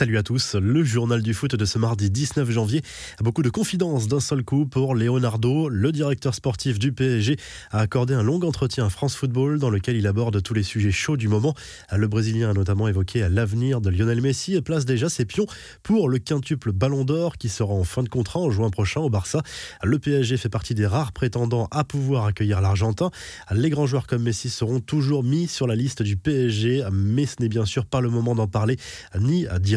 Salut à tous, le journal du foot de ce mardi 19 janvier. Beaucoup de confidences d'un seul coup pour Leonardo. Le directeur sportif du PSG a accordé un long entretien à France Football dans lequel il aborde tous les sujets chauds du moment. Le Brésilien a notamment évoqué l'avenir de Lionel Messi et place déjà ses pions pour le quintuple Ballon d'Or qui sera en fin de contrat en juin prochain au Barça. Le PSG fait partie des rares prétendants à pouvoir accueillir l'Argentin. Les grands joueurs comme Messi seront toujours mis sur la liste du PSG, mais ce n'est bien sûr pas le moment d'en parler ni d'y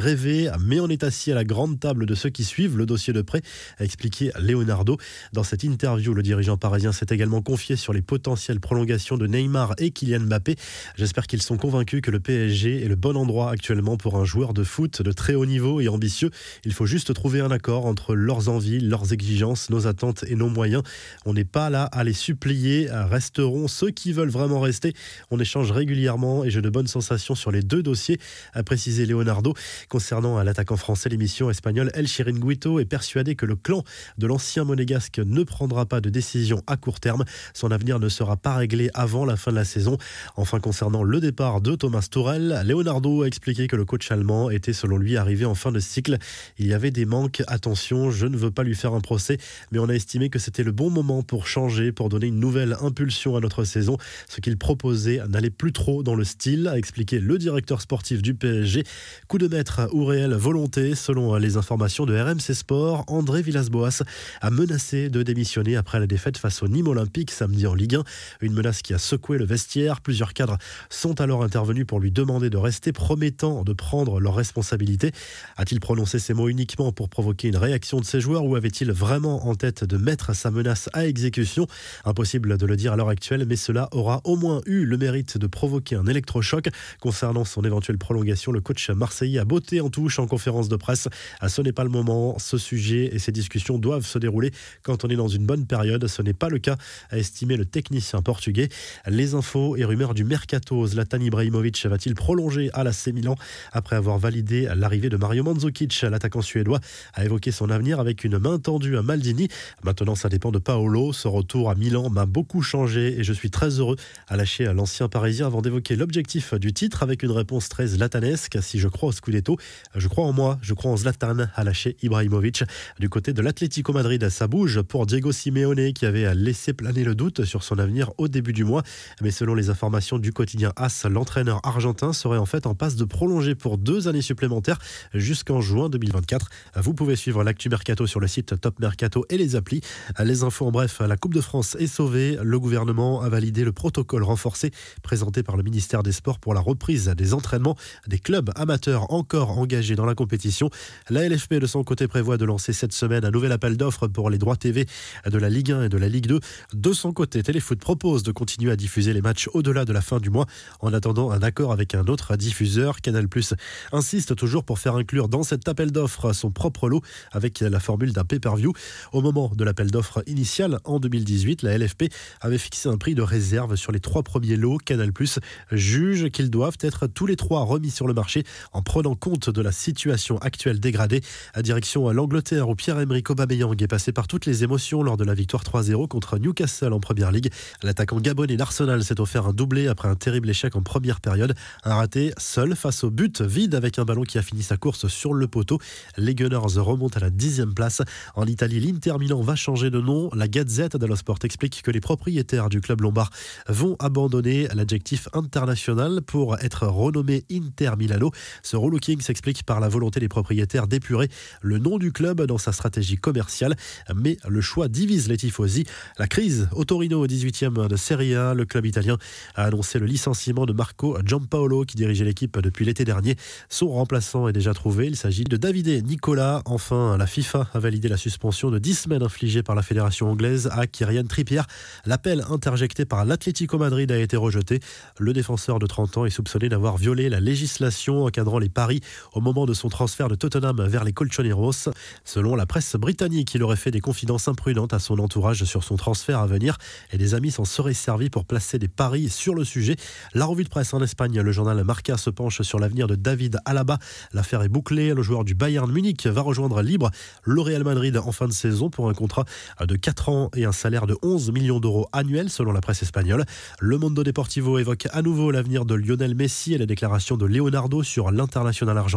mais on est assis à la grande table de ceux qui suivent le dossier de près, a expliqué Leonardo. Dans cette interview, le dirigeant parisien s'est également confié sur les potentielles prolongations de Neymar et Kylian Mbappé. J'espère qu'ils sont convaincus que le PSG est le bon endroit actuellement pour un joueur de foot de très haut niveau et ambitieux. Il faut juste trouver un accord entre leurs envies, leurs exigences, nos attentes et nos moyens. On n'est pas là à les supplier, resteront ceux qui veulent vraiment rester. On échange régulièrement et j'ai de bonnes sensations sur les deux dossiers, a précisé Leonardo. Concernant l'attaquant français, l'émission espagnole El Chiringuito est persuadé que le clan de l'ancien monégasque ne prendra pas de décision à court terme. Son avenir ne sera pas réglé avant la fin de la saison. Enfin, concernant le départ de Thomas Tourel, Leonardo a expliqué que le coach allemand était selon lui arrivé en fin de cycle. Il y avait des manques. Attention, je ne veux pas lui faire un procès, mais on a estimé que c'était le bon moment pour changer, pour donner une nouvelle impulsion à notre saison. Ce qu'il proposait n'allait plus trop dans le style, a expliqué le directeur sportif du PSG. Coup de maître ou réelle volonté, selon les informations de RMC Sport, André Villas-Boas a menacé de démissionner après la défaite face au Nîmes Olympique samedi en Ligue 1. Une menace qui a secoué le vestiaire. Plusieurs cadres sont alors intervenus pour lui demander de rester, promettant de prendre leurs responsabilités. A-t-il prononcé ces mots uniquement pour provoquer une réaction de ses joueurs ou avait-il vraiment en tête de mettre sa menace à exécution? Impossible de le dire à l'heure actuelle, mais cela aura au moins eu le mérite de provoquer un électrochoc. Concernant son éventuelle prolongation, le coach marseillais a beauté en touche en conférence de presse. Ah, ce n'est pas le moment. Ce sujet et ces discussions doivent se dérouler quand on est dans une bonne période. Ce n'est pas le cas, a estimé le technicien portugais. Les infos et rumeurs du mercato. Zlatan Ibrahimovic va-t-il prolonger à la C Milan après avoir validé l'arrivée de Mario Mandzukic, l'attaquant suédois, a évoqué son avenir avec une main tendue à Maldini. Maintenant, ça dépend de Paolo. Ce retour à Milan m'a beaucoup changé et je suis très heureux à lâcher l'ancien parisien avant d'évoquer l'objectif du titre avec une réponse très zlatanesque. Si je crois au Scudetto, je crois en moi, je crois en Zlatan, a lâché Ibrahimovic. Du côté de l'Atlético Madrid, ça bouge pour Diego Simeone qui avait laissé planer le doute sur son avenir au début du mois. Mais selon les informations du quotidien AS, l'entraîneur argentin serait en fait en passe de prolonger pour deux années supplémentaires jusqu'en juin 2024. Vous pouvez suivre l'actu Mercato sur le site Top Mercato et les applis. Les infos en bref, la Coupe de France est sauvée. Le gouvernement a validé le protocole renforcé présenté par le ministère des Sports pour la reprise des entraînements des clubs amateurs encore engagés dans la compétition. La LFP de son côté prévoit de lancer cette semaine un nouvel appel d'offres pour les droits TV de la Ligue 1 et de la Ligue 2. De son côté, Téléfoot propose de continuer à diffuser les matchs au-delà de la fin du mois en attendant un accord avec un autre diffuseur. Canal Plus insiste toujours pour faire inclure dans cet appel d'offres son propre lot avec la formule d'un pay-per-view. Au moment de l'appel d'offres initial en 2018, la LFP avait fixé un prix de réserve sur les trois premiers lots. Canal Plus juge qu'ils doivent être tous les trois remis sur le marché en prenant compte de la situation actuelle dégradée. À direction à l'Angleterre où Pierre-Emerick Aubameyang est passé par toutes les émotions lors de la victoire 3-0 contre Newcastle en première ligue. L'attaquant gabonais d'Arsenal s'est offert un doublé après un terrible échec en première période. Un raté seul face au but vide avec un ballon qui a fini sa course sur le poteau. Les Gunners remontent à la dixième place. En Italie, l'Inter Milan va changer de nom. La Gazette dello Sport explique que les propriétaires du club lombard vont abandonner l'adjectif international pour être renommé Inter Milano. Ce relooking s'explique par la volonté des propriétaires d'épurer le nom du club dans sa stratégie commerciale. Mais le choix divise les tifosi. La crise au Torino au 18e de Serie A, le club italien a annoncé le licenciement de Marco Giampaolo qui dirigeait l'équipe depuis l'été dernier. Son remplaçant est déjà trouvé. Il s'agit de Davide Nicola. Enfin, la FIFA a validé la suspension de 10 semaines infligée par la fédération anglaise à Kyrian Trippier. L'appel interjecté par l'Atlético Madrid a été rejeté. Le défenseur de 30 ans est soupçonné d'avoir violé la législation encadrant les paris au moment de son transfert de Tottenham vers les Colchoneros. Selon la presse britannique, il aurait fait des confidences imprudentes à son entourage sur son transfert à venir et des amis s'en seraient servis pour placer des paris sur le sujet. La revue de presse en Espagne, le journal Marca se penche sur l'avenir de David Alaba. L'affaire est bouclée. Le joueur du Bayern Munich va rejoindre libre le Real Madrid en fin de saison pour un contrat de 4 ans et un salaire de 11 millions d'euros annuels selon la presse espagnole. Le Mondo Deportivo évoque à nouveau l'avenir de Lionel Messi et la déclaration de Leonardo sur l'international argentin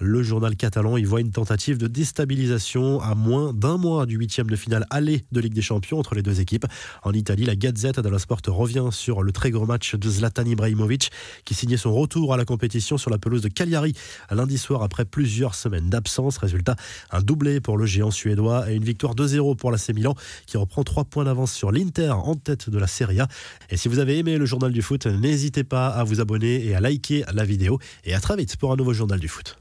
Le journal catalan y voit une tentative de déstabilisation à moins d'un mois du huitième de finale aller de Ligue des Champions entre les deux équipes. En Italie, la Gazette la Sport revient sur le très gros match de Zlatan Ibrahimovic qui signait son retour à la compétition sur la pelouse de Cagliari lundi soir après plusieurs semaines d'absence. Résultat, un doublé pour le géant suédois et une victoire 2-0 pour l'AC Milan qui reprend 3 points d'avance sur l'Inter en tête de la Serie A. Et si vous avez aimé le journal du foot, n'hésitez pas à vous abonner et à liker la vidéo. Et à très vite pour un nouveau du foot.